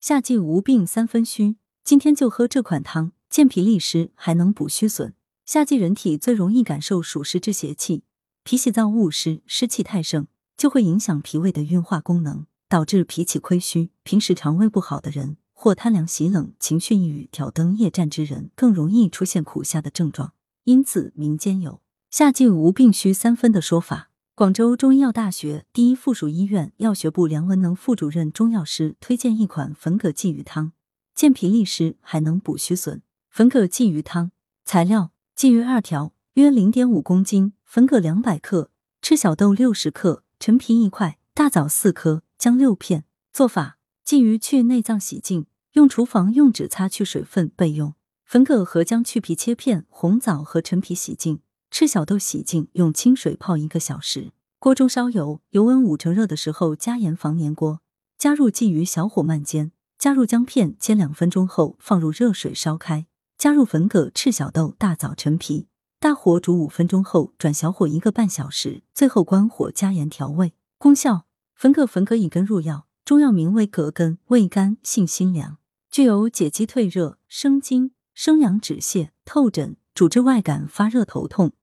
夏季无病三分虚，今天就喝这款汤，健脾利湿，还能补虚损。夏季人体最容易感受暑湿之邪气，脾喜燥恶湿，湿气太盛就会影响脾胃的运化功能，导致脾气亏虚。平时肠胃不好的人，或贪凉喜冷、情绪抑郁、挑灯夜战之人，更容易出现苦夏的症状。因此，民间有“夏季无病虚三分”的说法。广州中医药大学第一附属医院药学部梁文能副主任中药师推荐一款粉葛鲫鱼汤，健脾利湿，还能补虚损。粉葛鲫鱼汤材料：鲫鱼二条，约零点五公斤；粉葛两百克；赤小豆六十克；陈皮一块；大枣四颗；姜六片。做法：鲫鱼去内脏洗净，用厨房用纸擦去水分备用。粉葛和姜去皮切片，红枣和陈皮洗净。赤小豆洗净，用清水泡一个小时。锅中烧油，油温五成热的时候加盐防粘锅。加入鲫鱼，小火慢煎。加入姜片，煎两分钟后放入热水烧开。加入粉葛、赤小豆、大枣、陈皮，大火煮五分钟后转小火一个半小时，最后关火加盐调味。功效：粉葛粉葛以根入药，中药名为葛根，味甘性辛凉，具有解肌退热、生津、生阳止泻、透疹、主治外感发热头痛。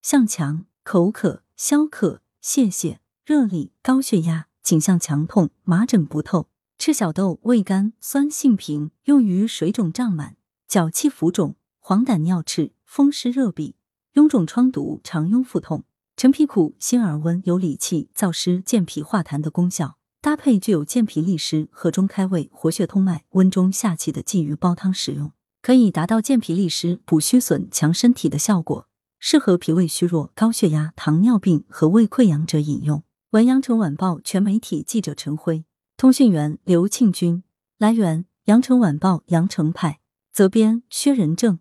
向强、口渴、消渴、泄泻、热痢、高血压、颈项强痛、麻疹不透。赤小豆味甘，酸性平，用于水肿胀满、脚气浮肿、黄疸尿赤、风湿热痹、臃肿疮毒、肠痈腹痛。陈皮苦，辛而温，有理气、燥湿、健脾化痰的功效。搭配具有健脾利湿、和中开胃、活血通脉、温中下气的鲫鱼煲汤使用，可以达到健脾利湿、补虚损、强身体的效果。适合脾胃虚弱、高血压、糖尿病和胃溃疡者饮用。文阳城晚报全媒体记者陈辉，通讯员刘庆军。来源：阳城晚报阳城派。责编：薛仁正。